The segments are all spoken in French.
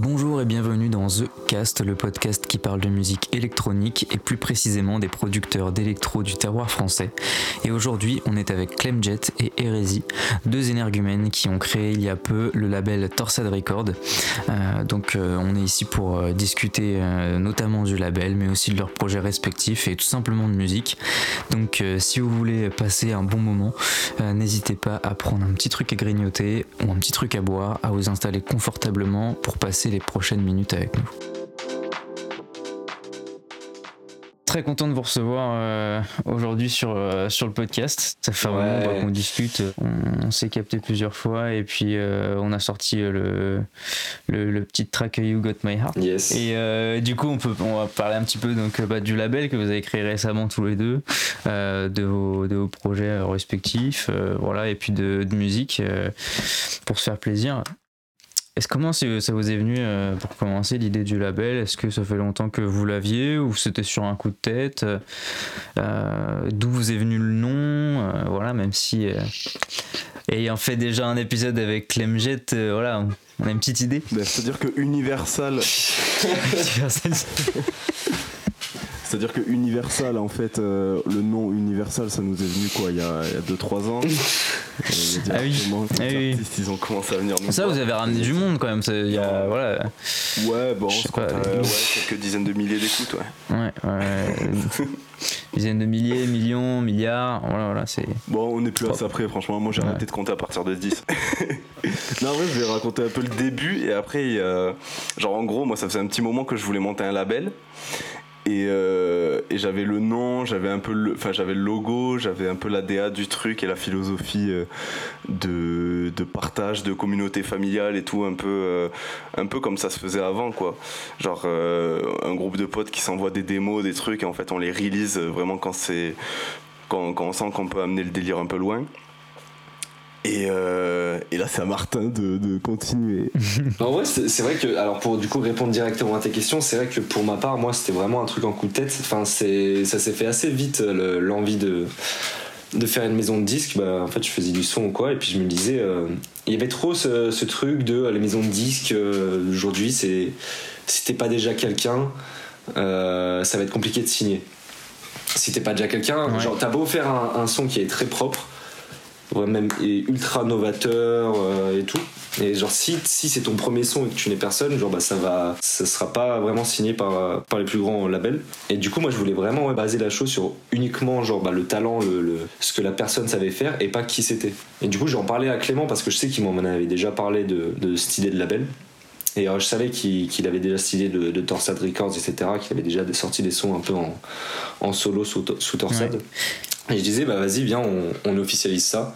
Bonjour et bienvenue dans The Cast, le podcast qui parle de musique électronique et plus précisément des producteurs d'électro du terroir français. Et aujourd'hui, on est avec Clemjet et Hérésie, deux énergumènes qui ont créé il y a peu le label Torsade Record. Euh, donc euh, on est ici pour euh, discuter notamment du label, mais aussi de leurs projets respectifs et tout simplement de musique. Donc si vous voulez passer un bon moment, n'hésitez pas à prendre un petit truc à grignoter ou un petit truc à boire, à vous installer confortablement pour passer les prochaines minutes avec nous. Très content de vous recevoir euh, aujourd'hui sur, euh, sur le podcast. Ça fait un Ouais. moment bah, qu'on discute. On, on s'est capté plusieurs fois et puis euh, on a sorti le, le, le petit track You Got My Heart. Yes. Et du coup, on, peut, on va parler un petit peu donc, bah, du label que vous avez créé récemment tous les deux, de, vos, de vos projets respectifs, voilà, et puis de, de musique pour se faire plaisir. Est-ce comment ça vous est venu euh, pour commencer l'idée du label? Est-ce que ça fait longtemps que vous l'aviez ou c'était sur un coup de tête? Euh, D'où vous est venu le nom? Euh, Voilà, même si ayant fait déjà un épisode avec Clemjet, voilà, on, a une petite idée. Bah, C'est-à-dire que Universal, c'est-à-dire que Universal, en fait, euh, le nom Universal, ça nous est venu quoi, il y a 2-3 ans. Ah oui. Ah oui. artistes, ils ont commencé à venir nous Ça, voir. vous avez ramené du monde quand même. ça- Il y a, voilà. Ouais, bon, compte, pas. euh, ouais, quelques dizaines de milliers d'écoutes, ouais. Ouais, ouais. Dizaines de milliers, millions, milliards. Voilà, voilà, c'est. Bon, on est plus à ça près, franchement. Moi, j'ai Ouais. arrêté de compter à partir de 10. non, en vrai, je vais raconter un peu le début. Et après, genre, en gros, moi, ça faisait un petit moment que je voulais monter un label. Et, euh, et j'avais le nom, j'avais un peu le, enfin j'avais le logo, j'avais un peu l'ADA du truc et la philosophie euh, de, de partage, de communauté familiale et tout, un peu, euh, un peu comme ça se faisait avant quoi. Genre euh, un groupe de potes qui s'envoient des démos, des trucs et en fait on les release euh, vraiment quand c'est quand on sent qu'on peut amener le délire un peu loin. Et, euh, et là c'est à Martin de, de continuer. En vrai, c'est vrai que, alors pour du coup répondre directement à tes questions, c'est vrai que pour ma part, moi, c'était vraiment un truc en coup de tête. Enfin, c'est, ça s'est fait assez vite, le- l'envie de, de faire une maison de disques. Bah, en fait, je faisais du son ou quoi, et puis je me disais, euh, il y avait trop ce, ce truc de euh, les maisons de disques, euh, aujourd'hui, c'est, si t'es pas déjà quelqu'un, euh, ça va être compliqué de signer. Si t'es pas déjà quelqu'un, Ouais. genre, t'as beau faire un, un son qui est très propre, ouais, même ultra novateur euh, et tout. Et genre si, si c'est ton premier son et que tu n'es personne, genre bah ça va, ça sera pas vraiment signé par, par les plus grands labels. Et du coup moi je voulais vraiment ouais, baser la chose sur uniquement genre bah, le talent, le, ce que la personne savait faire et pas qui c'était. Et du coup j'en parlais à Clément parce que je sais qu'il m'en avait déjà parlé de, de cette idée de label. Et euh, je savais qu'il avait déjà idée de, de Torsade Records, etc. Qu'il avait déjà sorti des sons un peu en, solo sous, sous Torsade. Et je disais, bah vas-y, viens, on, on officialise ça.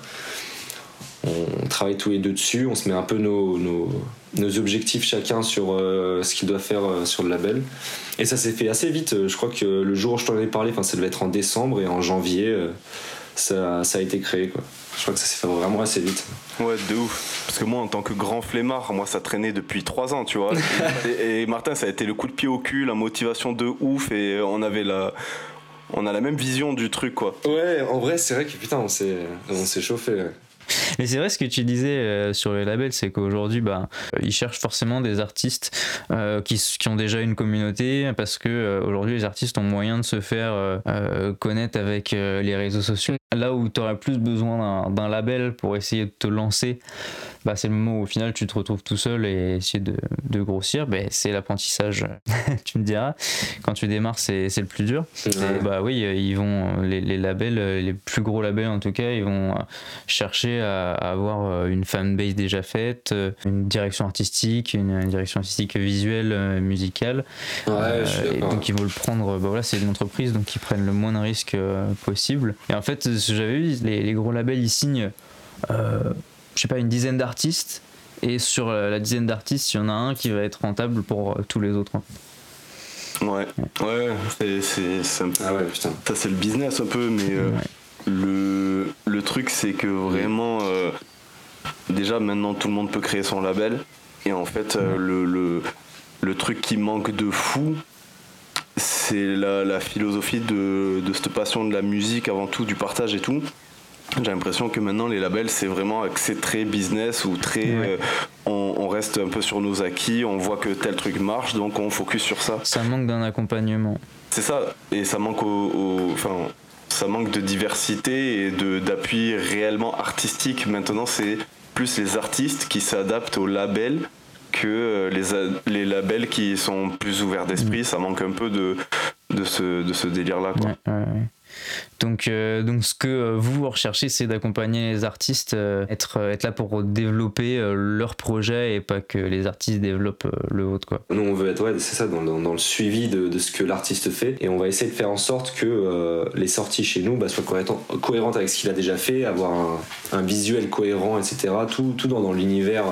On travaille tous les deux dessus, on se met un peu nos, nos, nos objectifs chacun sur euh, ce qu'il doit faire euh, sur le label. Et ça s'est fait assez vite. Je crois que le jour où je t'en ai parlé, ça devait être en décembre et en janvier, euh, ça, ça a été créé. Quoi. Je crois que ça s'est fait vraiment assez vite. Ouais, de ouf. Parce que moi, en tant que grand flemmard, moi, ça traînait depuis 3 ans, tu vois. et, et Martin, ça a été le coup de pied au cul, la motivation de ouf, et on avait la. On a la même vision du truc, quoi. Ouais, en vrai, c'est vrai que putain, on s'est, on s'est chauffé. ouais. Mais c'est vrai ce que tu disais euh, sur les labels, c'est qu'aujourd'hui, bah, ils cherchent forcément des artistes euh, qui, ont déjà une communauté, parce que euh, aujourd'hui, les artistes ont moyen de se faire connaître avec euh, les réseaux sociaux. Là où tu aurais plus besoin d'un- d'un label pour essayer de te lancer, bah, c'est le moment où au final tu te retrouves tout seul et essayer de, de grossir. Ben, c'est l'apprentissage, tu me diras. Quand tu démarres, c'est le plus dur. Et bah oui, ils vont les, les labels, les plus gros labels en tout cas, ils vont chercher à, à avoir une fanbase déjà faite, une direction artistique, une, une direction artistique visuelle, musicale. Ouais, Euh, et donc ils veulent prendre, bah voilà, c'est une entreprise donc ils prennent le moins de risques euh, possible. Et en fait, j'avais vu, les, les gros labels ils signent, euh, je sais pas, une dizaine d'artistes. Et sur la, dizaine d'artistes, il y en a un qui va être rentable pour euh, tous les autres. Ouais, ouais, c'est- c'est c'est un peu. Ah ouais, putain. Ça, c'est le business un peu, mais euh, Ouais. le, le truc, c'est que vraiment. euh, déjà, maintenant, tout le monde peut créer son label. Et en fait, euh, le, le, le truc qui manque de fou, c'est la, la philosophie de, de cette passion de la musique, avant tout, du partage et tout. J'ai l'impression que maintenant les labels c'est vraiment axé très business ou très euh, on, reste un peu sur nos acquis, on voit que tel truc marche donc on focus sur ça. Ça manque d'un accompagnement. C'est ça et ça manque au, enfin ça manque de diversité et de d'appui réellement artistique. Maintenant c'est plus les artistes qui s'adaptent aux labels que euh, les, les labels qui sont plus ouverts d'esprit. Mm. Ça manque un peu de, de, ce, de ce délire-là. Donc, euh, donc ce que euh, vous recherchez, c'est d'accompagner les artistes, être, être là pour développer leur projet et pas que les artistes développent le vôtre. Quoi. Nous, on veut être, ouais, c'est ça, dans, dans, le suivi de, de ce que l'artiste fait et on va essayer de faire en sorte que les sorties chez nous bah, soient cohérentes avec ce qu'il a déjà fait, avoir un, un, visuel cohérent, etc. Tout, tout dans, dans l'univers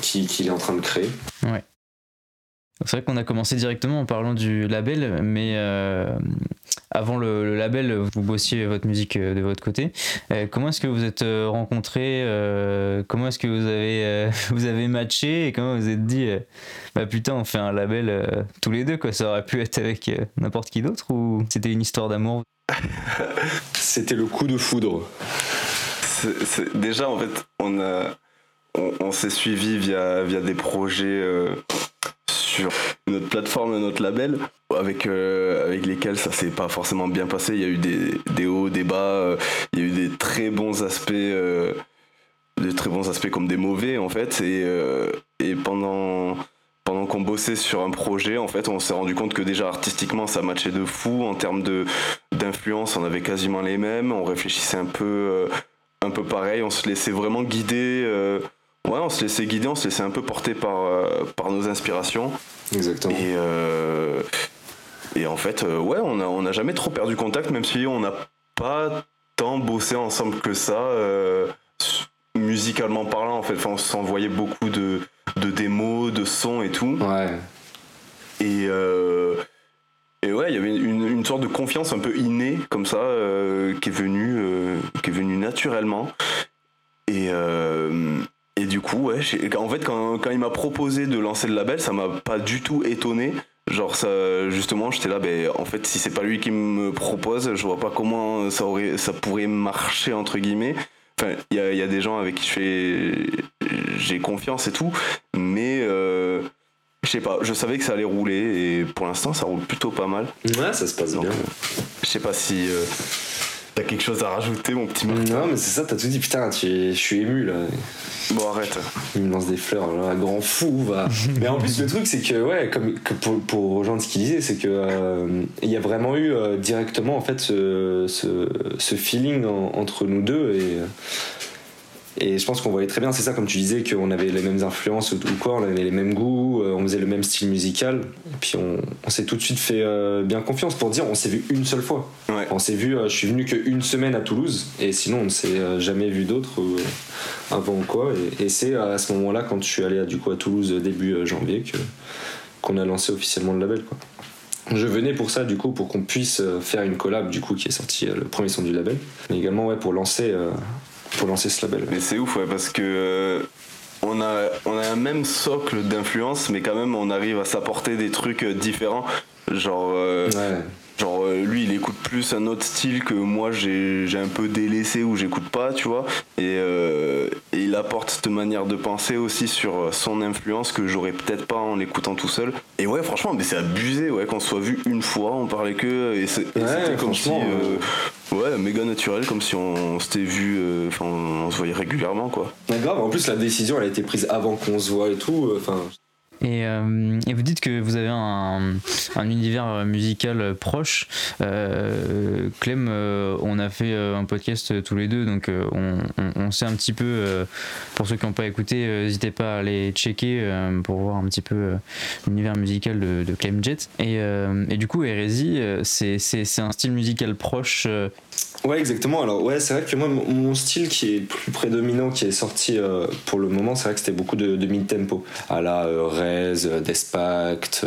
qu'il est en train de créer. Ouais. C'est vrai qu'on a commencé directement en parlant du label, mais euh, avant le, label, vous bossiez votre musique euh, de votre côté. Euh, comment est-ce que vous êtes rencontrés Comment est-ce que vous avez, vous avez matché Et comment vous êtes dit Bah putain, on fait un label tous les deux, quoi. Ça aurait pu être avec n'importe qui d'autre ou c'était une histoire d'amour? C'était le coup de foudre. déjà, en fait, on a on, s'est suivi via, via des projets sur notre plateforme, notre label, avec, euh, avec lesquels ça s'est pas forcément bien passé. Il y a eu des, des hauts, des bas, euh, il y a eu des très bons aspects, des très bons aspects comme des mauvais en fait. Et, et pendant pendant qu'on bossait sur un projet, en fait, on s'est rendu compte que déjà artistiquement, ça matchait de fou. En termes de d'influence, on avait quasiment les mêmes. On réfléchissait un peu, un peu pareil. On se laissait vraiment guider Ouais, on se laissait guider, on se laissait un peu porter par, euh, par nos inspirations. Exactement. Et, euh, et en fait, euh, ouais, on n'a on a jamais trop perdu contact, même si on n'a pas tant bossé ensemble que ça, musicalement parlant, en fait. Enfin, on s'envoyait beaucoup de, de démos, de sons et tout. Ouais. Et, et ouais, il y avait une, une, sorte de confiance un peu innée, comme ça, qui, est venue, qui est venue naturellement. Et, et du coup, ouais, en fait, quand, quand il m'a proposé de lancer le label, ça m'a pas du tout étonné. Genre, ça, justement, j'étais là, ben, en fait, si c'est pas lui qui me propose, je vois pas comment ça, aurait, ça pourrait marcher, entre guillemets. Enfin, il y a, y a, des gens avec qui je fais. J'ai confiance et tout, mais. Euh, je sais pas, je savais que ça allait rouler et pour l'instant ça roule plutôt pas mal. Ouais, ça se passe bien. Je sais pas si. Euh, T'as quelque chose à rajouter, mon petit Martin Non, mais c'est ça, t'as tout dit. Putain, je suis ému là. Bon, arrête. Il me lance des fleurs, un grand fou, va. mais en plus, le truc, c'est que, ouais, comme pour, pour rejoindre ce qu'il disait, c'est que euh, il y a vraiment eu euh, directement, en fait, ce, ce, feeling entre nous deux et. Et je pense qu'on voyait très bien, c'est ça, comme tu disais, qu'on avait les mêmes influences ou quoi, on avait les mêmes goûts, euh, on faisait le même style musical. Et puis on, s'est tout de suite fait euh, bien confiance pour dire on s'est vu une seule fois. On s'est vu, euh, je suis venu qu'une semaine à Toulouse, et sinon on ne s'est jamais vu d'autres avant ou quoi. Et, c'est à ce moment-là, quand je suis allé du coup à Toulouse début janvier, que, qu'on a lancé officiellement le label. Quoi. Je venais pour ça, du coup, pour qu'on puisse faire une collab, du coup, qui est sorti le premier son du label, mais également ouais, pour lancer pour lancer ce label. Mais c'est ouf, ouais, parce que euh, on a, on a un même socle d'influence, mais quand même on arrive à s'apporter des trucs euh, différents. Genre, euh, genre lui il écoute plus un autre style que moi j'ai un peu délaissé ou j'écoute pas, tu vois. Et, et, il apporte cette manière de penser aussi sur son influence que j'aurais peut-être pas en l'écoutant tout seul. Et ouais, franchement, mais c'est abusé, ouais, qu'on soit vu une fois, on parlait que. Et c'était comme si. Ouais, méga naturel, comme si on, s'était vu, euh, enfin, on, se voyait régulièrement, quoi. Mais grave, en plus, la décision, elle a été prise avant qu'on se voit et tout, euh, Euh, et, vous dites que vous avez un, univers musical proche. Euh, Clem, euh, on a fait un podcast tous les deux, donc on, sait un petit peu, pour ceux qui n'ont pas écouté, n'hésitez pas à aller checker pour voir un petit peu l'univers musical de, Clem Jet. Et, du coup, Hérésie, c'est un style musical proche Ouais, exactement. Alors, ouais, c'est vrai que moi, mon style qui est plus prédominant, qui est sorti euh, pour le moment, c'est vrai que c'était beaucoup de, mid-tempo. À la euh, Rez, euh, Despact,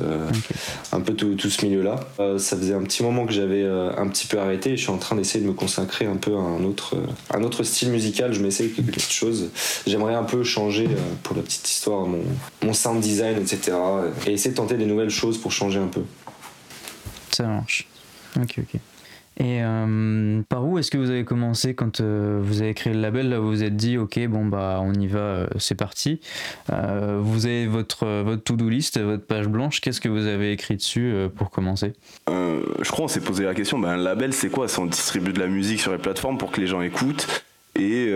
un peu tout, tout ce milieu-là. ça faisait un petit moment que j'avais un petit peu arrêté et je suis en train d'essayer de me consacrer un peu à un autre, un autre style musical. Je m'essaye quelque chose. J'aimerais un peu changer, pour la petite histoire, mon, mon sound design, etc. Et essayer de tenter des nouvelles choses pour changer un peu. Ça marche. Ok, ok. Et euh, par où est-ce que vous avez commencé quand euh, vous avez créé le label? Là, vous vous êtes dit, ok, bon, bah, on y va, euh, c'est parti. vous avez votre, votre to-do list, votre page blanche. Qu'est-ce que vous avez écrit dessus pour commencer? Je crois qu'on s'est posé la question, ben, un label, c'est quoi? On distribue de la musique sur les plateformes pour que les gens écoutent. Et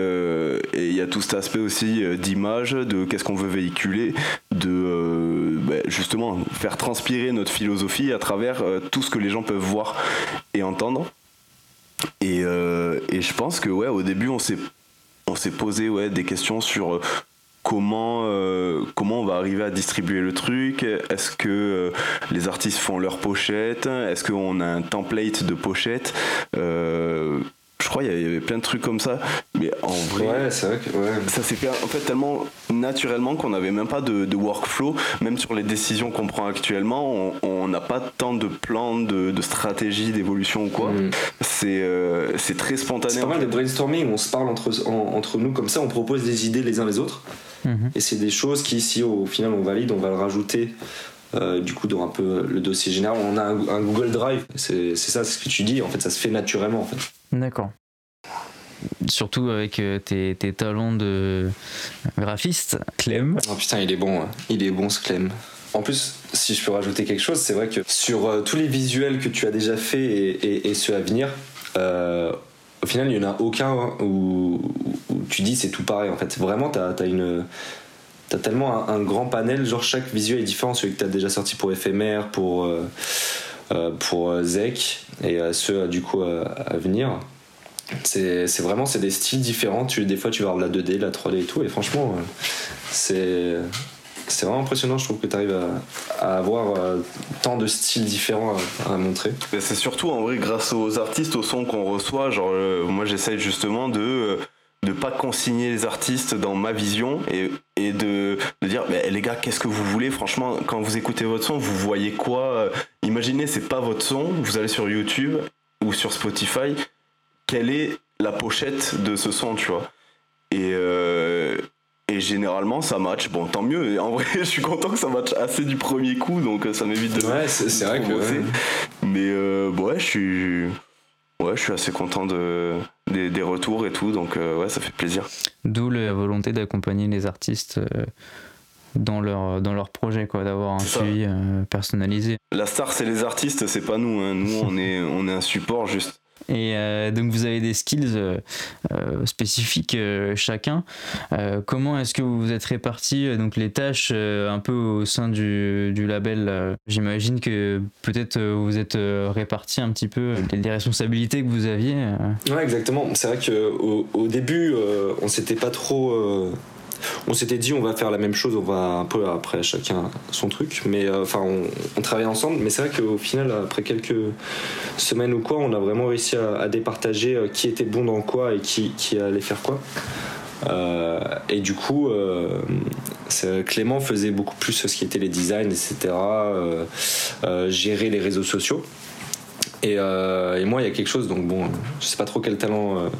il y a tout cet aspect aussi d'image, de qu'est-ce qu'on veut véhiculer, de ben, justement faire transpirer notre philosophie à travers tout ce que les gens peuvent voir et entendre. Et, euh, je pense que ouais, au début, on s'est on s'est posé ouais, des questions sur euh, comment euh, comment on va arriver à distribuer le truc. Est-ce que les artistes font leur pochette Est-ce qu'on a un template de pochette crois qu'il y avait plein de trucs comme ça mais en vrai c'est vrai que, ça s'est fait en fait tellement naturellement qu'on n'avait même pas de, workflow. Même sur les décisions qu'on prend actuellement on n'a pas tant de plans de, stratégie d'évolution ou quoi. Mm. euh, c'est très spontané c'est pas mal de brainstorming on se parle entre, entre nous comme ça on propose des idées les uns les autres. Mm-hmm. et c'est des choses qui si au final on valide on va le rajouter euh, du coup dans un peu le dossier général. On a un, un Google Drive. C'est ça c'est ce que tu dis. En fait ça se fait naturellement en fait. D'accord. Surtout avec euh, tes, talents de graphiste, Clem. Oh putain, il est bon, hein. il est bon ce Clem. En plus, si je peux rajouter quelque chose, c'est vrai que sur euh, tous les visuels que tu as déjà fait et, ceux à venir, euh, au final, il n'y en a aucun où, tu dis c'est tout pareil. En fait, vraiment, tu as, une. T'as tellement un, grand panel, genre chaque visuel est différent, celui que tu as déjà sorti pour éphémère, pour, pour Zek, et ceux du coup à venir c'est vraiment c'est des styles différents. Tu, des fois tu vas avoir la 2D la 3D et tout. Et franchement euh, c'est c'est vraiment impressionnant je trouve que tu arrives à, avoir euh, tant de styles différents à, montrer. C'est surtout en vrai grâce aux artistes au son qu'on reçoit. Genre euh, moi j'essaye justement de de pas consigner les artistes dans ma vision et, et de, de, dire les gars qu'est-ce que vous voulez? Franchement quand vous écoutez votre son vous voyez quoi? Imaginez c'est pas votre son. Vous allez sur YouTube ou sur Spotify quelle est la pochette de ce son, tu vois. Et, euh, et généralement, ça match. Bon, tant mieux. Et en vrai, je suis content que ça match assez du premier coup, donc ça m'évite de. Ouais, c'est vrai que. Mais euh, ouais, je suis. Ouais, je suis assez content de, des, retours et tout, donc euh, ouais, ça fait plaisir. D'où la volonté d'accompagner les artistes dans leur, dans leur projet, quoi, d'avoir un suivi personnalisé. La star, c'est les artistes, c'est pas nous. Hein. Nous, on est, on est un support juste. Et euh, donc vous avez des skills euh, euh, spécifiques chacun. comment est-ce que vous vous êtes répartis donc les tâches un peu au sein du, du label J'imagine que peut-être vous êtes répartis un petit peu les, responsabilités que vous aviez. Ouais, exactement. C'est vrai qu'au au début, on s'était pas trop on s'était dit on va faire la même chose, on va un peu après chacun son truc, mais euh, enfin on, travaille ensemble. Mais c'est vrai qu'au final, après quelques semaines ou quoi, on a vraiment réussi à, départager euh, qui était bon dans quoi et qui, qui allait faire quoi. Euh, et du coup, Clément faisait beaucoup plus ce qui était les designs, etc. gérer les réseaux sociaux. Et, et, moi, il y a quelque chose, donc bon, je sais pas trop quel talent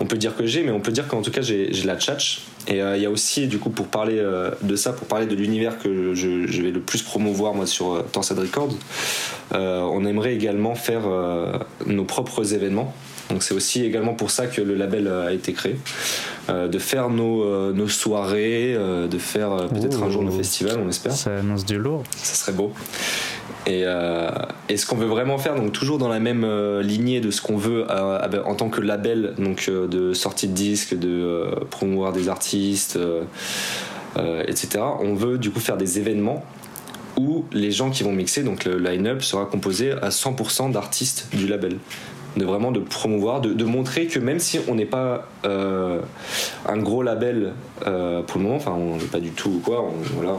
on peut dire que j'ai, mais on peut dire qu'en tout cas, j'ai la tchatch. Et euh, il y a aussi, du coup, pour parler euh, de ça, pour parler de l'univers que je, je, vais le plus promouvoir, moi, sur euh, Tansad Records, on aimerait également faire nos propres événements. Donc c'est aussi également pour ça que le label a été créé. de faire nos, nos soirées, de faire peut-être un jour nos festivals, on espère. Ça annonce du lourd. Ça serait beau. Et, euh, et, ce qu'on veut vraiment faire, donc toujours dans la même euh, lignée de ce qu'on veut euh, en tant que label, donc de sortie de disques, de promouvoir des artistes, etc. On veut du coup faire des événements où les gens qui vont mixer, donc le line-up sera composé à 100% d'artistes du label de vraiment de promouvoir, de, montrer que même si on n'est pas un gros label pour le moment, enfin on n'est pas du tout quoi, voilà,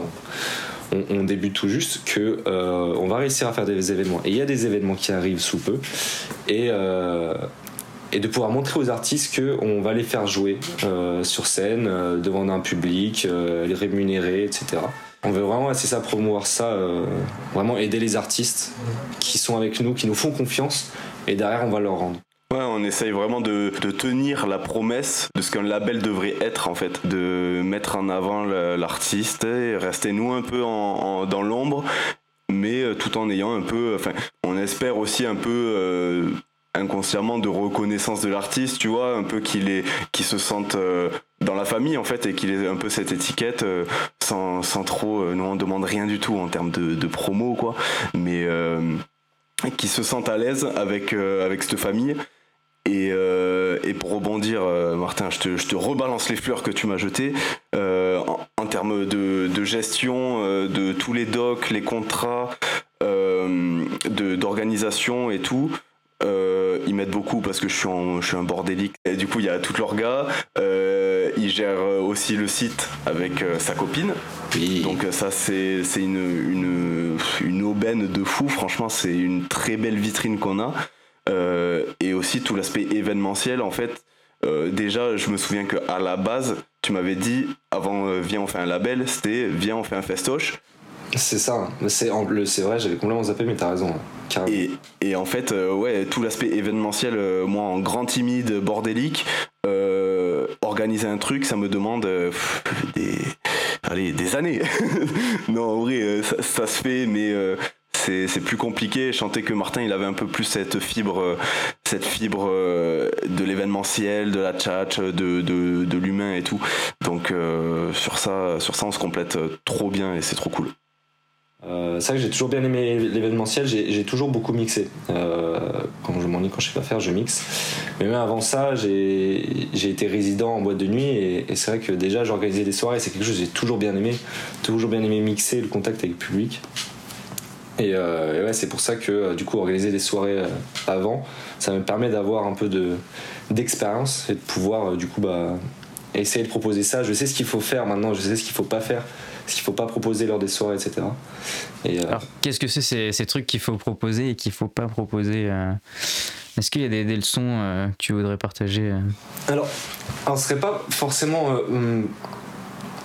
on, on, débute tout juste, que euh, on va réussir à faire des événements. Et il y a des événements qui arrivent sous peu. Et, euh, et de pouvoir montrer aux artistes qu'on va les faire jouer euh, sur scène, devant un public, les rémunérer, etc. On veut vraiment, c'est ça, promouvoir ça, vraiment aider les artistes qui sont avec nous, qui nous font confiance, et derrière on va leur rendre. On essaye vraiment de, tenir la promesse de ce qu'un label devrait être en fait, de mettre en avant l'artiste, et rester nous un peu dans l'ombre, mais euh, tout en ayant un peu, enfin, on espère aussi un peu euh, inconsciemment de reconnaissance de l'artiste, tu vois, un peu qu'il est, se sente euh, dans la famille en fait et qu'il ait un peu cette étiquette sans, sans trop, nous on demande rien du tout en termes de, de promo quoi, mais qui se sente à l'aise avec avec cette famille. Et, et pour rebondir, Martin, je te, je te, rebalance les fleurs que tu m'as jetées. en, en, termes de, de gestion de tous les docs, les contrats, d'organisation et tout, euh, ils m'aident beaucoup parce que je suis, je suis un bordélique. Et du coup, il y a tout l'orga. Euh, il gère aussi le site avec euh, sa copine. Donc ça, c'est une, une, une, aubaine de fou. Franchement, c'est une très belle vitrine qu'on a. Euh, et aussi tout l'aspect événementiel, en fait. déjà, je me souviens qu'à la base, tu m'avais dit, avant Viens, on fait un label, c'était Viens, on fait un festoche. C'est ça, c'est vrai, j'avais complètement zappé, mais t'as raison. Et, et, en fait, euh, ouais, tout l'aspect événementiel, euh, moi en grand timide, bordélique, euh, organiser un truc, ça me demande des, allez, des années. non, en vrai, ça, ça, se fait, mais c'est plus compliqué. Sentais que Martin, il avait un peu plus cette fibre, cette fibre de l'événementiel, de la chat, de, l'humain et tout. Donc sur ça, sur ça, on se complète trop bien et c'est trop cool. Euh, c'est vrai que j'ai toujours bien aimé l'événementiel, j'ai toujours beaucoup mixé. Euh, quand je m'ennuie, quand je sais pas faire, je mixe. Mais même avant ça, j'ai été résident en boîte de nuit et, c'est vrai que déjà j'organisais des soirées, c'est quelque chose que j'ai toujours bien aimé. Toujours bien aimé mixer, le contact avec le public. Et, euh, ouais, c'est pour ça que du coup, organiser des soirées avant, ça me permet d'avoir un peu d'expérience et de pouvoir du coup bah, essayer de proposer ça. Je sais ce qu'il faut faire maintenant, je sais ce qu'il faut pas faire ce qu'il faut pas proposer lors des soirées, etc. Et, euh, Alors, qu'est-ce que c'est ces, trucs qu'il faut proposer et qu'il faut pas proposer euh, Est-ce qu'il y a des, leçons euh, que tu voudrais partager Alors, alors, ce serait pas forcément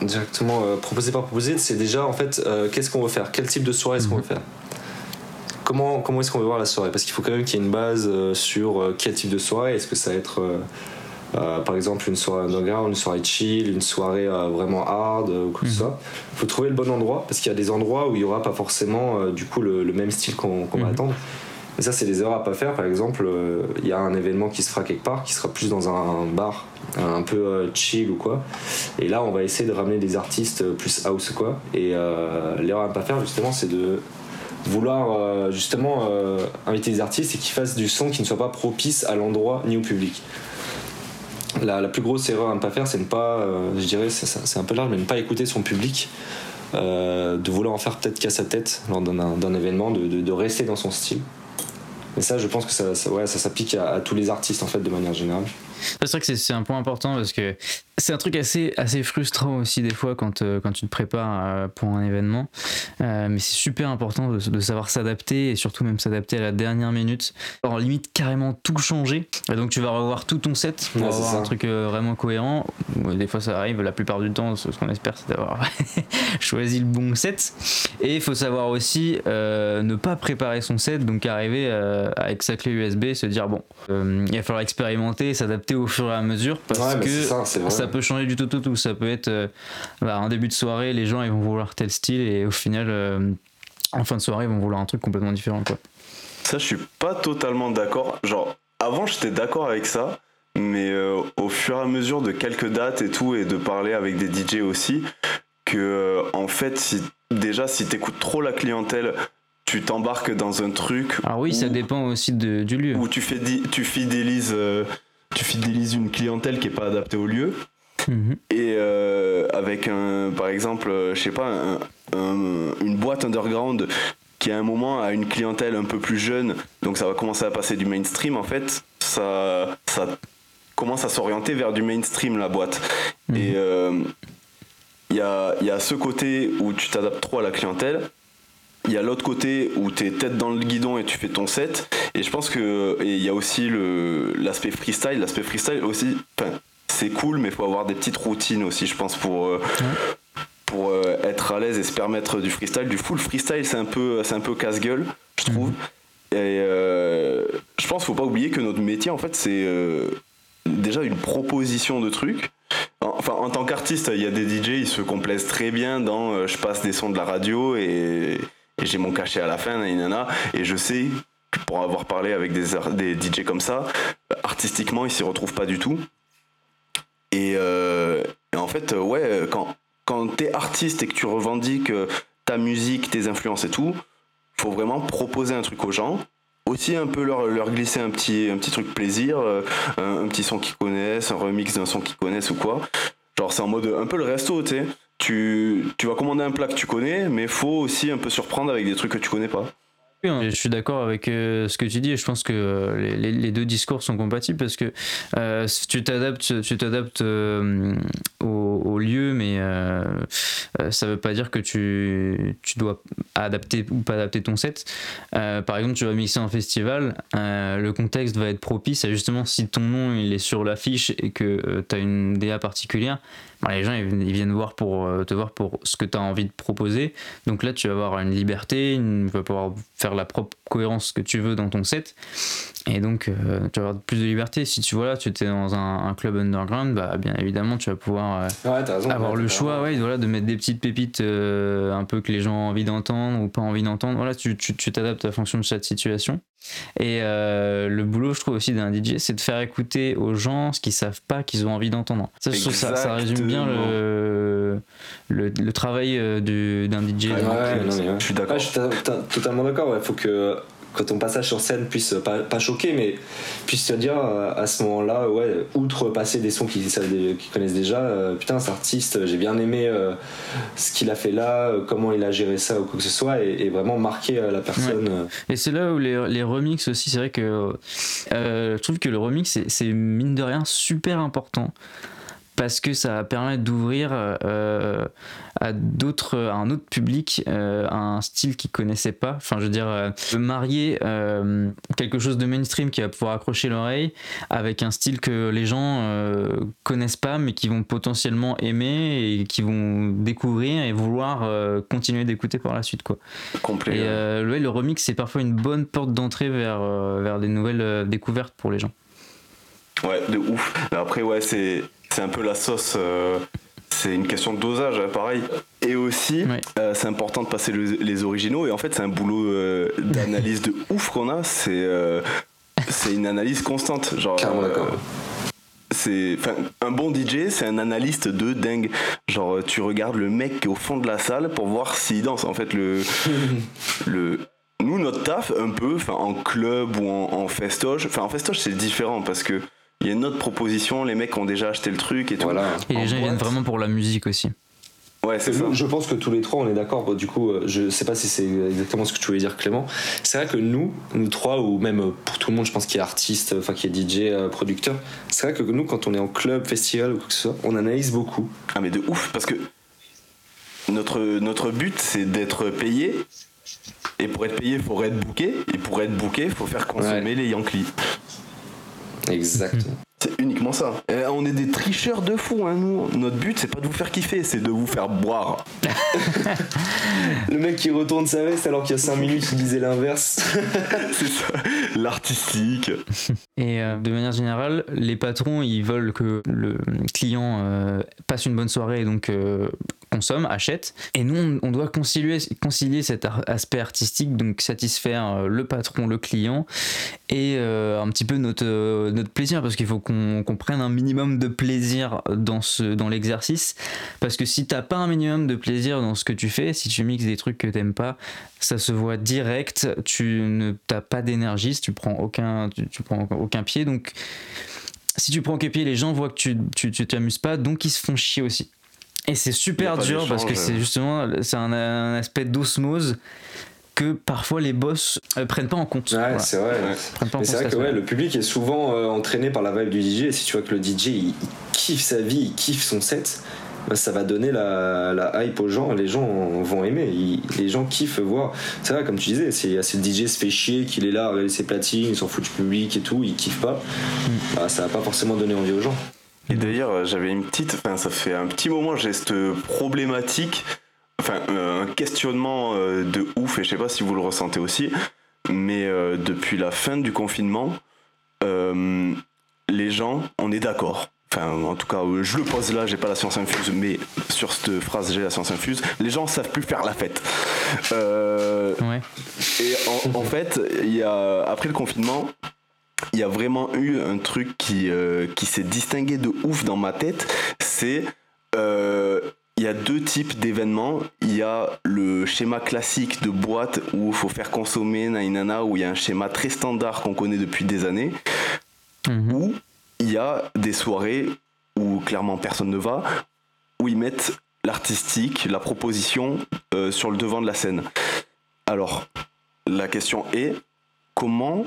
directement proposé par proposer, c'est déjà en fait qu'est-ce qu'on veut faire, quel type de soirée est-ce qu'on veut mhm. faire? Comment, comment est-ce qu'on veut voir la soirée? Parce qu'il faut quand même qu'il y ait une base sur quel type de soirée. Est-ce que ça va être euh, par exemple, une soirée underground, une soirée chill, une soirée euh, vraiment hard euh, ou quoi que ce mhm. soit? Il faut trouver le bon endroit parce qu'il y a des endroits où il n'y aura pas forcément du coup le, même style qu'on va mhm. attendre. Et ça, c'est des erreurs à pas faire. Par exemple, il y a un événement qui se fera quelque part, qui sera plus dans un, bar, un peu chill ou quoi. Et là, on va essayer de ramener des artistes plus house ou quoi. Et l'erreur à pas faire, justement, c'est de vouloir justement inviter des artistes et qu'ils fassent du son qui ne soit pas propice à l'endroit ni au public la, plus grosse erreur à ne pas faire, c'est ne pas, euh, je dirais, c'est un peu large, mais ne pas écouter son public, euh, de vouloir en faire peut-être qu'à sa tête lors d'un événement, de, rester dans son style. Et ça, je pense que ça, ça, ça s'applique à, à, tous les artistes en fait, de manière générale. C'est vrai que c'est un point important parce que c'est un truc assez, assez frustrant aussi des fois quand, euh, quand tu te prépares euh, pour un événement. Euh, mais c'est super important de, savoir s'adapter et surtout même s'adapter à la dernière minute. En limite carrément tout changer. Et donc tu vas revoir tout ton set pour avoir un truc vraiment cohérent. Des fois ça arrive, la plupart du temps ce qu'on espère c'est d'avoir choisi le bon set. Et il faut savoir aussi ne pas préparer son set, donc arriver avec sa clé USB, se dire bon, il va falloir expérimenter, s'adapter au fur et à mesure parce que ça, peut changer du tout tout tout. Ça peut être euh, bah, en début de soirée, les gens ils vont vouloir tel style et au final, euh, en fin de soirée, ils vont vouloir un truc complètement différent. Quoi. Ça, je suis pas totalement d'accord. Genre, avant, j'étais d'accord avec ça, mais euh, au fur et à mesure de quelques dates et tout, et de parler avec des DJ aussi, que en fait, si, déjà, si t'écoutes trop la clientèle, tu t'embarques dans un truc. Ah oui, ça dépend aussi de, du lieu. Où tu, fais, tu fidélises tu fidélises une clientèle qui est pas adaptée au lieu. Mhm. Et euh, avec un, par exemple, euh, je sais pas, une boîte underground qui à un moment a une clientèle un peu plus jeune, donc ça va commencer à passer du mainstream en fait, ça, ça commence à s'orienter vers du mainstream la boîte. Mhm. Et euh, il y, a, y a ce côté où tu t'adaptes trop à la clientèle, il y a l'autre côté où tu es tête dans le guidon et tu fais ton set. Et je pense que il y a aussi l'aspect freestyle. L'aspect freestyle aussi, c'est cool, mais il faut avoir des petites routines aussi, je pense, pour, euh, pour euh, être à l'aise et se permettre du freestyle. Du full freestyle, c'est un peu, un peu casse-gueule, je trouve. Mhm. Et euh, je pense qu'il faut pas oublier que notre métier, en fait, c'est déjà une proposition de trucs. Enfin, en tant qu'artiste, il y a des DJ, ils se complaisent très bien dans je passe des sons de la radio et et j'ai mon cachet à la fin, et je sais pour avoir parlé avec des, des DJ comme ça, artistiquement, ils s'y retrouvent pas du tout. Et, en fait, ouais, quand, quand t'es artiste et que tu revendiques ta musique, tes influences et tout, faut vraiment proposer un truc aux gens aussi un peu leur, leur glisser un petit, un petit truc plaisir, euh, un, petit son qu'ils connaissent, un remix d'un son qu'ils connaissent ou quoi. Genre c'est en mode un peu le resto, tu sais. Tu, tu vas commander un plat que tu connais, mais faut aussi un peu surprendre avec des trucs que tu connais pas. Hein. Je suis d'accord avec euh, ce que tu dis et je pense que euh, les, les, deux discours sont compatibles parce que euh, tu t'adaptes, tu t'adaptes au, lieu, mais ça veut pas dire que tu, tu, dois adapter ou pas adapter ton set. par exemple, tu vas mixer en festival, le contexte va être propice à justement si ton nom il est sur l'affiche et que tu as une DA particulière, les gens ils, viennent voir pour te voir pour ce que tu as envie de proposer. Donc là, tu vas avoir une liberté, tu vas pouvoir faire la propre cohérence que tu veux dans ton set. Et donc, euh, tu vas avoir plus de liberté. Si tu vois là, tu étais dans un, club underground, bah, bien évidemment, tu vas pouvoir euh, avoir le choix ouais, voilà, de mettre des petites pépites euh, un peu que les gens ont envie d'entendre ou pas envie d'entendre. Voilà, tu t'adaptes tu, à fonction de chaque situation. Et le boulot, je trouve aussi d'un DJ, c'est de faire écouter aux gens ce qu'ils savent pas qu'ils ont envie d'entendre. Ça, ça, ça, résume bien le, le, travail d'un DJ. je suis d'accord. je suis totalement d'accord. Il faut que quand ton passage sur scène puisse pas, pas choquer, mais puisse te dire euh, à ce moment-là, ouais, outre passer des sons qu'ils connaissent déjà, euh, putain, cet artiste, j'ai bien aimé euh, ce qu'il a fait là, comment il a géré ça ou quoi que ce soit, et, vraiment marquer la personne. Et c'est là où les, les remix aussi, c'est vrai que je trouve que le remix, c'est mine de rien super important parce que ça va permettre d'ouvrir euh, à d'autres un autre public euh, un style qu'ils connaissaient pas. Enfin je veux dire euh, marier quelque chose de mainstream qui va pouvoir accrocher l'oreille avec un style que les gens connaissent pas mais qui vont potentiellement aimer et qui vont découvrir et vouloir continuer d'écouter par la suite quoi. Complet, et le remix c'est parfois une bonne porte d'entrée vers vers des nouvelles découvertes pour les gens. Ouais de ouf. Mais après ouais c'est c'est un peu la sauce. Euh, c'est une question de dosage, hein, pareil. Et aussi, euh, c'est important de passer les originaux. Et en fait, c'est un boulot euh, d'analyse de ouf qu'on a. C'est c'est une analyse constante. Genre, c'est un bon DJ c'est un analyste de dingue genre tu regardes le mec au fond de la salle pour voir s'il danse en fait le le nous notre taf un peu enfin en club ou en, en festoche enfin en festoche c'est différent parce que il y a une autre proposition, les mecs ont déjà acheté le truc et tout. Et les gens viennent vraiment pour la musique aussi. Ouais, c'est ça. Je pense que tous les trois, on est d'accord. Du coup, euh, je sais pas si c'est exactement ce que tu voulais dire, Clément. C'est vrai que nous, nous trois, ou même euh, pour tout le monde, je pense qui est artiste, enfin qui est DJ, euh, producteur, c'est vrai que nous, quand on est en club, festival ou quoi que ce soit, on analyse beaucoup. Ah, mais de ouf, parce que notre, notre but, c'est d'être payé. Et pour être payé, il faut être booké. Et pour être booké, il faut faire consommer les Yankees. Exactement. C'est uniquement ça. Et on est des tricheurs de fou, hein, nous. Notre but, c'est pas de vous faire kiffer, c'est de vous faire boire. le mec qui retourne sa veste alors qu'il y a 5 minutes, il disait l'inverse. c'est ça, l'artistique. Et euh, de manière générale, les patrons, ils veulent que le client euh, passe une bonne soirée et donc euh, consomme, achète. Et nous, on, doit concilier, concilier cet aspect artistique, donc satisfaire euh, le patron, le client, et euh, un petit peu notre, euh, notre plaisir, parce qu'il faut qu'on prenne un minimum de plaisir dans, dans l'exercice. Parce que si t'as pas un minimum de plaisir dans ce que tu fais, si tu mixes des trucs que t'aimes pas, ça se voit direct, tu ne t'as pas d'énergie, tu prends aucun, tu, prends aucun pied. Donc, si tu prends aucun pied, les gens voient que tu, tu, tu t'amuses pas, donc ils se font chier aussi. Et c'est super dur parce que c'est justement c'est un, aspect d'osmose que parfois les boss euh, prennent pas en compte. Ouais, c'est vrai. c'est vrai que ouais, le public est souvent euh, entraîné par la vibe du DJ. Et si tu vois que le DJ il, kiffe sa vie, il kiffe son set, bah, ça va donner la, la, hype aux gens. Les gens vont aimer. les gens kiffent voir. C'est vrai, comme tu disais, c'est le DJ se fait chier, qu'il est là avec ses platines, il s'en fout du public et tout, il kiffe pas. Mm. Bah, ça va pas forcément donner envie aux gens. Et d'ailleurs, j'avais une petite, enfin, ça fait un petit moment, j'ai cette problématique, enfin, euh, un questionnement euh, de ouf, et je sais pas si vous le ressentez aussi, mais euh, depuis la fin du confinement, les gens, on est d'accord. enfin en tout cas euh, je le pose là, j'ai pas la science infuse, mais sur cette phrase j'ai la science infuse, les gens savent plus faire la fête. Euh, Ouais. et en, en fait, il y a, après le confinement, il y a vraiment eu un truc qui, euh, qui s'est distingué de ouf dans ma tête. C'est. euh, il y a deux types d'événements. Il y a le schéma classique de boîte où il faut faire consommer nainana, où il y a un schéma très standard qu'on connaît depuis des années. Mhm. Ou il y a des soirées où clairement personne ne va, où ils mettent l'artistique, la proposition euh, sur le devant de la scène. Alors, la question est comment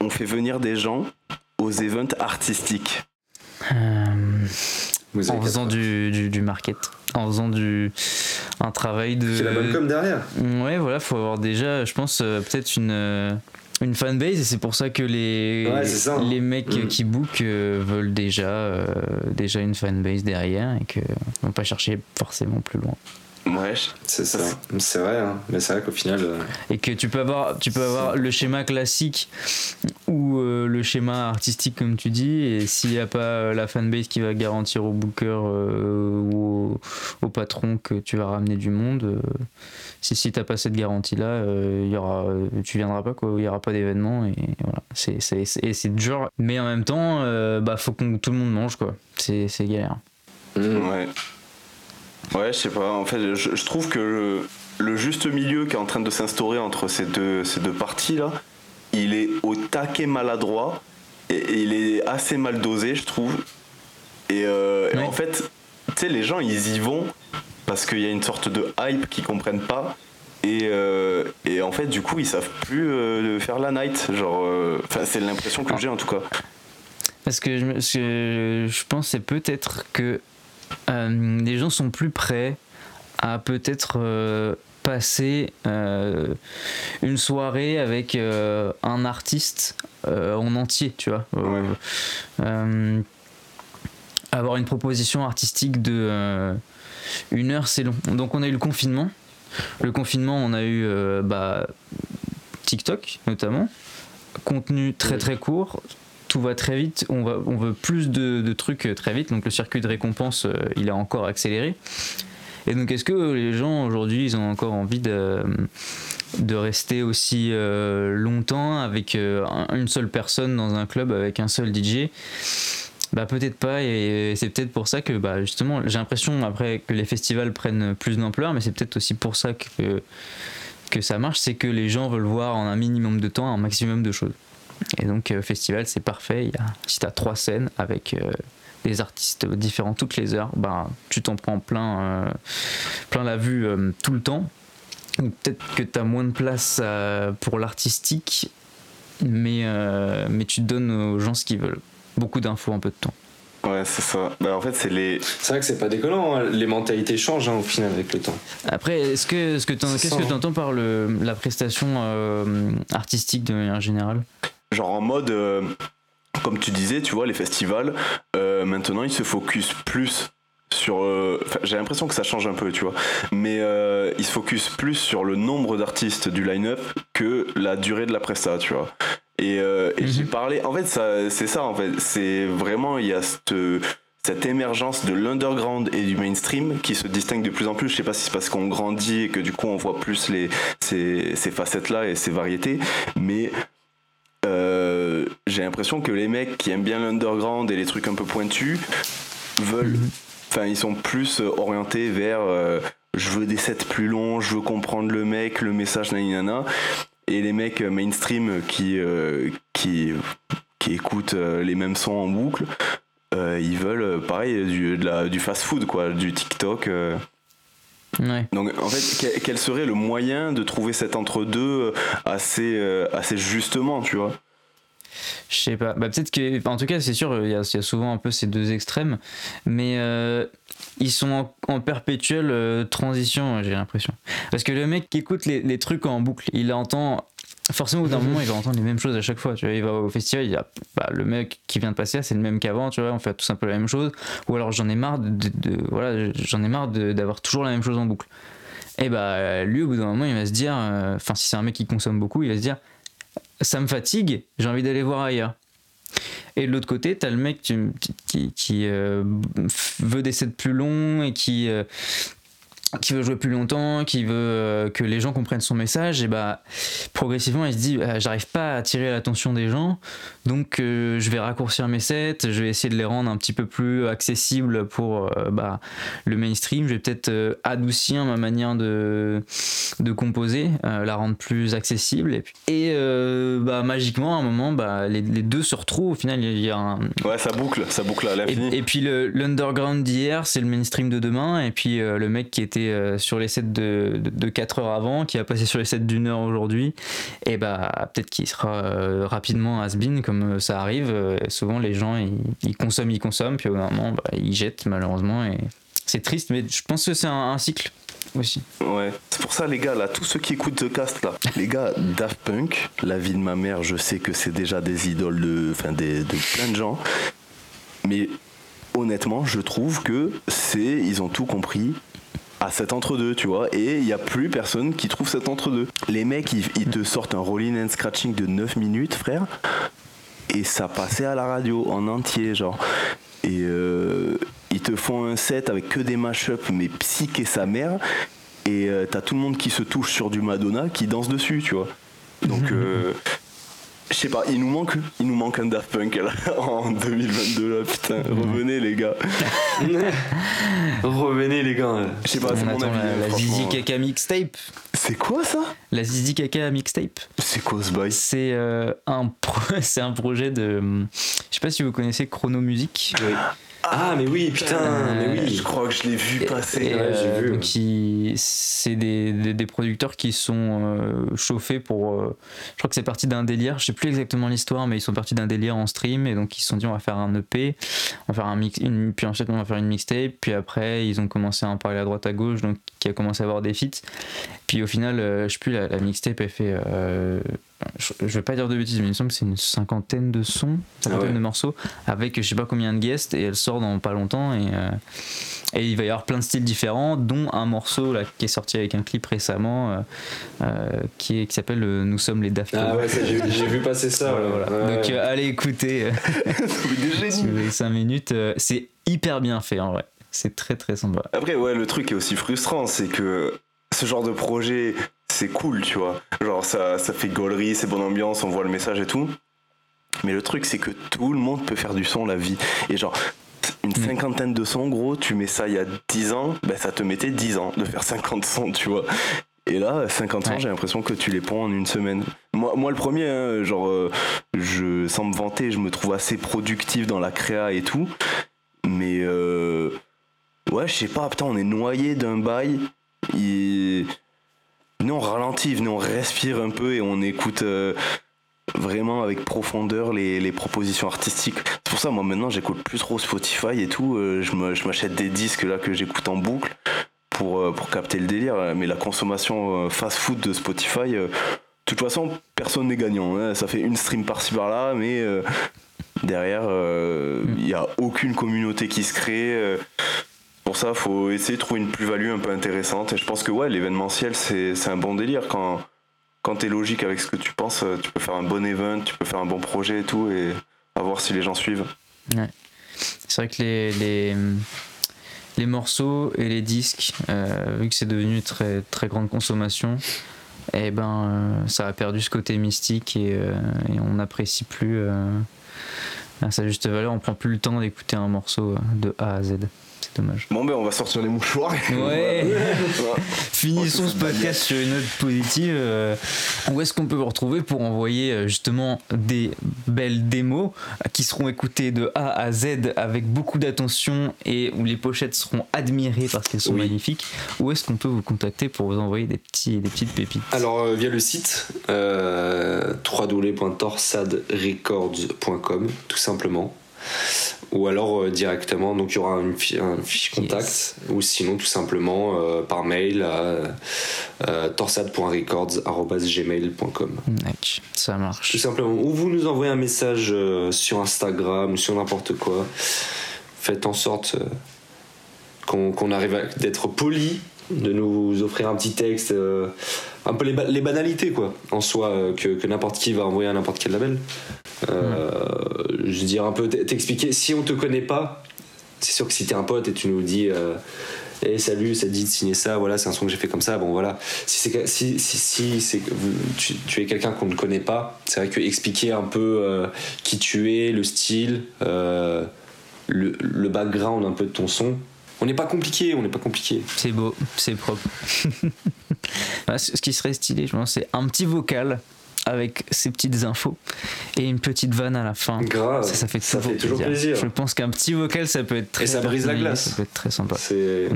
on fait venir des gens aux events artistiques Euh, Vous en faisant du, du, du market, en faisant du, un travail de. C'est la bonne com derrière. Ouais, voilà, faut avoir déjà, je pense, euh, peut-être une, euh, une fanbase, et c'est pour ça que les, Ouais, c'est ça, hein. les mecs Mm. qui bookent euh, veulent déjà, euh, déjà une fanbase derrière, et que vont pas chercher forcément plus loin. Ouais, C'est ça. C'est vrai, hein. mais c'est vrai qu'au final. euh, Et que tu peux avoir, tu peux avoir le schéma classique ou euh, le schéma artistique, comme tu dis, et s'il n'y a pas euh, la fanbase qui va garantir au booker euh, ou au, au patron que tu vas ramener du monde, euh, si, si tu n'as pas cette garantie-là, euh, il y aura, tu viendras pas, quoi, il n'y aura pas d'événement, et voilà. C'est, c'est, c'est, et c'est dur, mais en même temps, euh, bah, faut que tout le monde mange, quoi. C'est, c'est galère. Ouais. Ouais, je sais pas. En fait, je, je trouve que le, le juste milieu qui est en train de s'instaurer entre ces deux, ces deux parties-là, il est au taquet maladroit et, et il est assez mal dosé, je trouve. Et, euh, et en fait, tu sais, les gens, ils y vont parce qu'il y a une sorte de hype qu'ils comprennent pas. Et, euh, et en fait, du coup, ils savent plus euh, faire la night. Genre, c'est l'impression que Ah. j'ai en tout cas. Parce que je, je pense c'est peut-être que euh, les gens sont plus prêts à peut-être euh, passer euh, une soirée avec un artiste en entier, tu vois. Ouais. avoir une proposition artistique de une heure, c'est long. Donc on a eu le confinement. Le confinement, on a eu bah, TikTok notamment, contenu très très court. Tout va très vite, on, veut plus de, trucs euh, très vite, donc le circuit de récompense, euh, il a encore accéléré. Et donc est-ce que les gens aujourd'hui, ils ont encore envie de, rester aussi euh, longtemps avec un- une seule personne dans un club, avec un seul DJ bah peut-être pas. Et c'est peut-être pour ça que bah justement j'ai l'impression après que les festivals prennent plus d'ampleur mais c'est peut-être aussi pour ça que ça marche. C'est que les gens veulent voir en un minimum de temps un maximum de choses et donc euh, festival c'est parfait il y a, si t'as trois scènes avec euh, des artistes différents toutes les heures bah tu t'en prends plein euh, plein la vue euh, tout le temps peut-être que t'as moins de place euh, pour l'artistique mais euh, mais tu donnes aux gens ce qu'ils veulent beaucoup d'infos en peu de temps Ouais, c'est ça. Bah, en fait, c'est les. C'est vrai que c'est pas déconnant, hein. les mentalités changent hein, au final avec le temps. Après, est-ce que, est-ce que qu'est-ce que hein. tu entends par le, la prestation euh, artistique de manière générale? Genre en mode, euh, comme tu disais, tu vois, les festivals, euh, maintenant ils se focus plus sur. euh, J'ai l'impression que ça change un peu, tu vois. Mais euh, ils se focus plus sur le nombre d'artistes du line-up que la durée de la presta, tu vois. Et, euh, et Mhm. j'ai parlé. En fait, ça- c'est ça, en fait. C'est vraiment, il y a cette cette émergence de l'underground et du mainstream qui se distingue de plus en plus. Je sais pas si c'est parce qu'on grandit et que du coup on voit plus les, ces, ces facettes-là et ces variétés, mais euh, j'ai l'impression que les mecs qui aiment bien l'underground et les trucs un peu pointus veulent, Mhm. enfin ils sont plus euh, orientés vers euh, je veux des sets plus longs, je veux comprendre le mec, le message, naninana. Et les mecs mainstream qui, euh, qui, qui écoutent les mêmes sons en boucle, ils veulent pareil du, de la- du fast food quoi, du TikTok. Ouais. Donc en fait, quel, serait le moyen de trouver cet entre-deux euh, assez, euh, assez justement, tu vois? Je sais pas. Bah, peut-être que. enfin, en tout cas, c'est sûr, il y, a, il y a souvent un peu ces deux extrêmes. Mais euh, ils sont en, en perpétuelle euh, transition, j'ai l'impression. Parce que le mec qui écoute les, les trucs en boucle, il entend. Forcément, au bout d'un moment, il va entendre les mêmes choses à chaque fois. Tu vois, il va au festival, il y a bah, le mec qui vient de passer, là, c'est le même qu'avant. Tu vois, on fait tous un peu la même chose. Ou alors, j'en ai marre de, de- de- voilà, j'en ai marre d'avoir toujours la même chose en boucle. Et bah, lui, au bout d'un moment, il va se dire. euh, Enfin, si c'est un mec qui consomme beaucoup, il va se dire ça me fatigue, j'ai envie d'aller voir ailleurs. Et de l'autre côté, t'as le mec qui, qui, qui, euh, veut des sets plus longs et qui, euh, qui veut jouer plus longtemps, qui veut euh, que les gens comprennent son message, et bah progressivement il se dit bah, j'arrive pas à attirer l'attention des gens, donc euh, je vais raccourcir mes sets, je vais essayer de les rendre un petit peu plus accessibles pour euh, bah, le mainstream, je vais peut-être adoucir ma manière de, de composer, la rendre plus accessible, et, puis, et bah, magiquement à un moment bah, les, les, deux se retrouvent, au final il y a un... Ouais ça boucle, ça boucle à l'infini. Et, et puis l'underground d'hier c'est le mainstream de demain, et puis le mec qui était euh, sur les sets de, de, 4 heures avant, qui a passé sur les sets d'une heure aujourd'hui, et bah peut-être qu'il sera euh, rapidement has-been comme euh, ça arrive. souvent les gens ils, consomment, ils consomment, puis au bout moment bah, ils jettent malheureusement et c'est triste, mais je pense que c'est un, cycle aussi. Ouais, c'est pour ça les gars là, tous ceux qui écoutent The Cast là, les gars, Daft Punk, la vie de ma mère, je sais que c'est déjà des idoles de, enfin des, de plein de gens, mais honnêtement, je trouve que c'est, ils ont tout compris à cet entre-deux, tu vois. Et il n'y a plus personne qui trouve cet entre-deux. Les mecs, ils, te sortent un rolling and scratching de 9 minutes, frère. Et ça passait à la radio en entier, genre. Et euh, ils te font un set avec que des mash-up, mais psych et sa mère. Et euh, t'as tout le monde qui se touche sur du Madonna, qui danse dessus, tu vois. Donc, euh, je sais pas, il nous manque, il nous manque un Daft Punk là, en 2022 là, putain, revenez les gars. revenez les gars. Je sais pas, c'est mon avis. La, la Zizi Kaka mixtape. C'est quoi ça? La Zizi Kaka mixtape. C'est quoi ce bail? C'est euh, un, c'est un projet de. Je sais pas si vous connaissez Chrono Music. Oui. Ah, mais oui, putain, mais oui. Je crois que je l'ai vu passer. Euh, vu. C'est des, des, producteurs qui sont euh, chauffés pour. Euh, je crois que c'est parti d'un délire, je sais plus exactement l'histoire, mais ils sont partis d'un délire en stream et donc ils se sont dit on va faire un EP, on va faire un mix, une, puis ensuite on va faire une mixtape, puis après ils ont commencé à en parler à droite à gauche, donc qui a commencé à avoir des feats. Puis au final, je sais plus, la, la mixtape elle fait je, vais pas dire de bêtises, mais il me semble que c'est une cinquantaine de sons, cinquantaine ah de morceaux, avec je sais pas combien de guests, et elle sort dans pas longtemps, et, euh, et il va y avoir plein de styles différents, dont un morceau là, qui est sorti avec un clip récemment, euh, euh, qui, est, qui s'appelle Nous sommes les Daft Ah ouais, j'ai vu passer ça. Donc allez écouter, avez 5 minutes, c'est hyper bien fait en vrai. C'est très très sympa. Après, ouais, le truc est aussi frustrant, c'est que ce genre de projet, c'est cool, tu vois. Genre, ça, ça fait gaulerie, c'est bonne ambiance, on voit le message et tout. Mais le truc, c'est que tout le monde peut faire du son la vie. Et genre, une mm. cinquantaine de sons, gros, tu mets ça il y a 10 ans, ben ça te mettait 10 ans de faire 50 sons, tu vois. Et là, 50 ans, j'ai l'impression que tu les ponds en une semaine. Moi, moi le premier, hein, genre, euh, je, sans me vanter, je me trouve assez productif dans la créa et tout. Mais, euh, ouais, je sais pas, putain, on est noyé d'un bail. Et venez on ralentit, venez on respire un peu et on écoute euh, vraiment avec profondeur les, propositions artistiques. C'est pour ça moi maintenant j'écoute plus trop Spotify et tout, euh, je m'achète des disques là que j'écoute en boucle pour, euh, pour capter le délire, mais la consommation fast-food de Spotify, de toute façon personne n'est gagnant, hein. ça fait une stream par-ci par-là, mais derrière il n'y a aucune communauté qui se crée pour ça, faut essayer de trouver une plus-value un peu intéressante. Et je pense que ouais, l'événementiel, c'est un bon délire. Quand, quand tu es logique avec ce que tu penses, euh, tu peux faire un bon event, tu peux faire un bon projet et tout, et à voir si les gens suivent. Ouais. C'est vrai que les, les, les, morceaux et les disques, euh, vu que c'est devenu très, très grande consommation, eh ben, euh, ça a perdu ce côté mystique et, on n'apprécie plus sa juste valeur. On prend plus le temps d'écouter un morceau de A à Z dommage. Bon ben on va sortir les mouchoirs. Ouais. Finissons ce podcast sur une note positive. Euh, où est-ce qu'on peut vous retrouver pour envoyer euh, justement des belles démos qui seront écoutées de A à Z avec beaucoup d'attention et où les pochettes seront admirées parce qu'elles sont magnifiques. Où est-ce qu'on peut vous contacter pour vous envoyer des petits des petites pépites? Alors euh, via le site euh, www.torsadrecords.com tout simplement ou alors euh, directement donc il y aura un fiche contact. Ou sinon tout simplement euh, par mail à euh, torsade.records.gmail.com ça marche. Tout simplement. Ou vous nous envoyez un message sur Instagram sur n'importe quoi. Faites en sorte qu'on arrive d'être poli de nous offrir un petit texte un peu les, les, banalités quoi en soi que, que n'importe qui va envoyer à n'importe quel label je veux dire un peu t'expliquer. Si on te connaît pas, c'est sûr que si t'es un pote et tu nous dis. Eh, salut, ça te dit de signer ça, voilà, c'est un son que j'ai fait comme ça, bon voilà. Si, si, si, si tu, tu, es quelqu'un qu'on ne connaît pas, c'est vrai que expliquer un peu qui tu es, le style, le, le, background un peu de ton son, on n'est pas compliqué, on n'est pas compliqué. C'est beau, c'est propre. Ce qui serait stylé, je pense, c'est un petit vocal avec ces petites infos et une petite vanne à la fin. Grave. Ça, ça fait, ça toujours, fait toujours plaisir. Je pense qu'un petit vocal, ça peut être très. Et ça brise la glace. Ça peut être très sympa. C'est.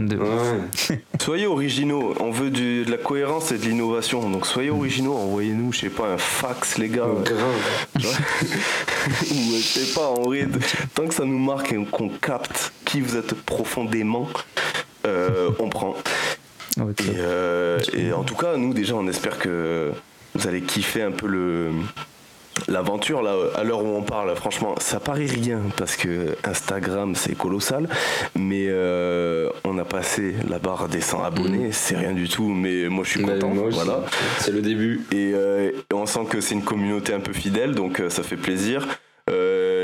soyez originaux. On veut de la cohérence et de l'innovation. Donc soyez originaux. Envoyez-nous, je sais pas, un fax, les gars. Grave. Ou je sais pas, en vrai, tant que ça nous marque et qu'on capte qui vous êtes profondément, euh, on prend. et, euh, et en tout cas, nous déjà, on espère que vous allez kiffer un peu le l'aventure là à l'heure où on parle franchement ça paraît rien parce que Instagram c'est colossal mais euh, on a passé la barre des 100 abonnés mm. c'est rien du tout mais moi je suis content voilà. c'est le début. Euh, et, on sent que c'est une communauté un peu fidèle donc euh, ça fait plaisir.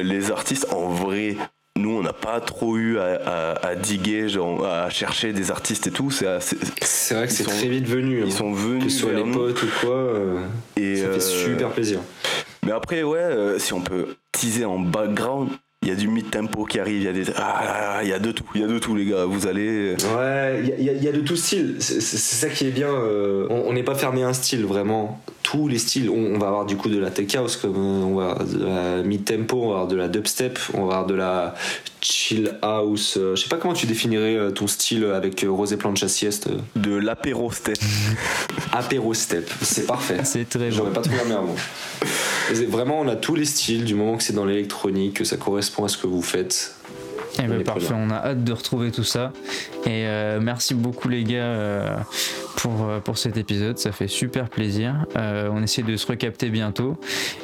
Les artistes en vrai nous, on n'a pas trop eu à, diguer, genre, à chercher des artistes et tout. C'est vrai que c'est très vite venu. Ils hein. sont venus. Que ce soit les potes ou quoi. Euh, et ça fait euh, super plaisir. Mais après, ouais, euh, si on peut teaser en background, il y a du mid-tempo qui arrive, il y a des. Ah, il y a de tout, il y a de tout, les gars, vous allez. Ouais, il y, y, a de tout style. C'est ça qui est bien. on n'est pas fermé à un style, vraiment. Tous les styles. On, va avoir du coup de la tech house, comme on va avoir de la mid-tempo, on va avoir de la dubstep, on va avoir de la chill house. Euh, je sais pas comment tu définirais euh, ton style avec euh, Rosé Plancha Sieste. De l'apéro step. apéro step, c'est parfait. C'est très J'aurais pas trouvé un meilleur mot. Vraiment, on a tous les styles du moment que c'est dans l'électronique, que ça correspond à ce que vous faites. Eh ben, parfait, on a hâte de retrouver tout ça. Et merci beaucoup les gars pour, pour cet épisode, ça fait super plaisir. on essaie de se recapter bientôt.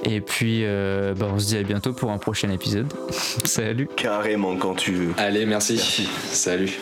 Et puis bah, on se dit à bientôt pour un prochain épisode. Salut. Carrément quand tu veux. Allez, merci. Salut.